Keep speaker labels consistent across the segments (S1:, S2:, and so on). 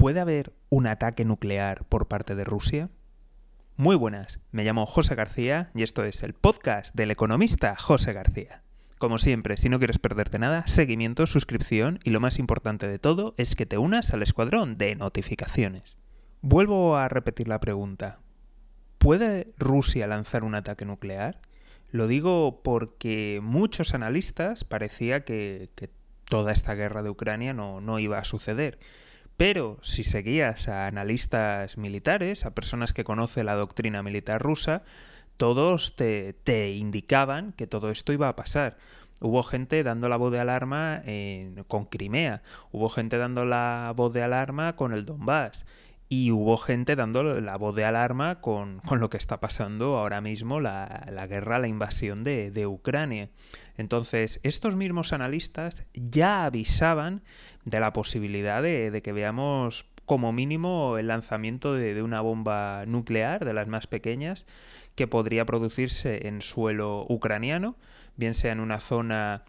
S1: ¿Puede haber un ataque nuclear por parte de Rusia? Muy buenas, me llamo José García y esto es el podcast del economista José García. Como siempre, si no quieres perderte nada, seguimiento, suscripción y lo más importante de todo es que te unas al escuadrón de notificaciones. Vuelvo a repetir la pregunta. ¿Puede Rusia lanzar un ataque nuclear? Lo digo porque muchos analistas parecía que, toda esta guerra de Ucrania no, no iba a suceder. Pero si seguías a analistas militares, a personas que conocen la doctrina militar rusa, todos te, indicaban que todo esto iba a pasar. Hubo gente dando la voz de alarma con Crimea, hubo gente dando la voz de alarma con el Donbass y hubo gente dando la voz de alarma con, lo que está pasando ahora mismo, la, guerra, la invasión de, de Ucrania. Entonces, estos mismos analistas ya avisaban de la posibilidad de, que veamos como mínimo el lanzamiento de, una bomba nuclear, de las más pequeñas, que podría producirse en suelo ucraniano, bien sea en una zona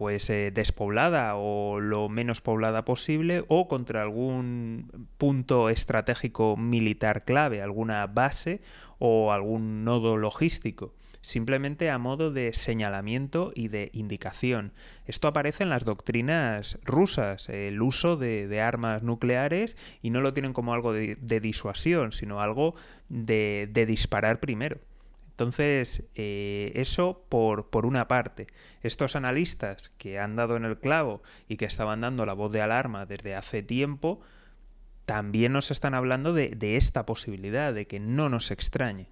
S1: pues eh, despoblada o lo menos poblada posible o contra algún punto estratégico militar clave, alguna base o algún nodo logístico simplemente a modo de señalamiento y de indicación. Esto aparece en las doctrinas rusas, el uso de, armas nucleares, y no lo tienen como algo de, disuasión, sino algo de, disparar primero. Entonces, eh, eso por, por, una parte. Estos analistas que han dado en el clavo y que estaban dando la voz de alarma desde hace tiempo, también nos están hablando de, de esta posibilidad, de que no nos extrañe.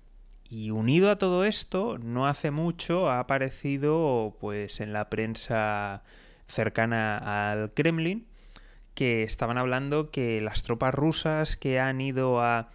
S1: Y unido a todo esto, no hace mucho ha aparecido pues en la prensa cercana al Kremlin que estaban hablando que las tropas rusas que han ido a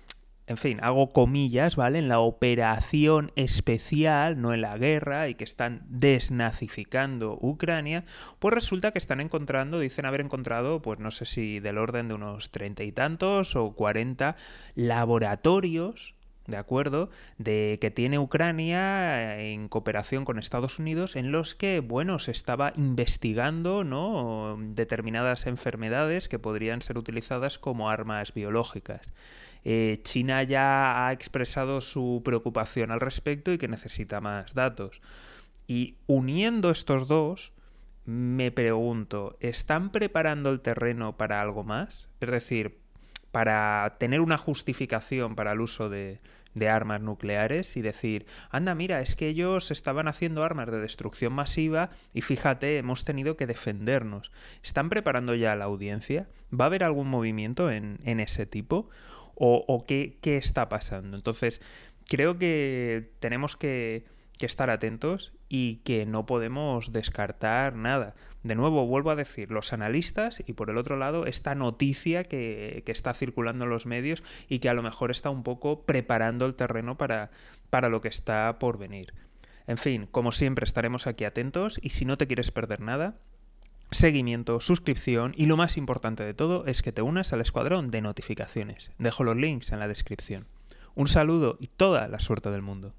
S1: en fin, hago comillas, ¿vale? En la operación especial, no en la guerra, y que están desnazificando Ucrania, pues resulta que están encontrando, dicen haber encontrado, pues no sé si del orden de unos treinta y tantos o cuarenta laboratorios ¿de acuerdo? De que tiene Ucrania eh, en cooperación con Estados Unidos en los que, bueno, se estaba investigando, ¿no? determinadas enfermedades que podrían ser utilizadas como armas biológicas. Eh, China ya ha expresado su preocupación al respecto y que necesita más datos. Y uniendo estos dos, me pregunto, ¿están preparando el terreno para algo más? Es decir, para tener una justificación para el uso de, armas nucleares y decir, anda, mira, es que ellos estaban haciendo armas de destrucción masiva y fíjate, hemos tenido que defendernos. ¿Están preparando ya la audiencia? ¿Va a haber algún movimiento en, ese tipo? ¿O, qué, qué está pasando? Entonces, creo que tenemos que que estar atentos y que no podemos descartar nada. De nuevo, vuelvo a decir, los analistas y por el otro lado esta noticia que, está circulando en los medios y que a lo mejor está un poco preparando el terreno para, para lo que está por venir. En fin, como siempre estaremos aquí atentos y si no te quieres perder nada, seguimiento, suscripción y lo más importante de todo es que te unas al escuadrón de notificaciones. Dejo los links en la descripción. Un saludo y toda la suerte del mundo.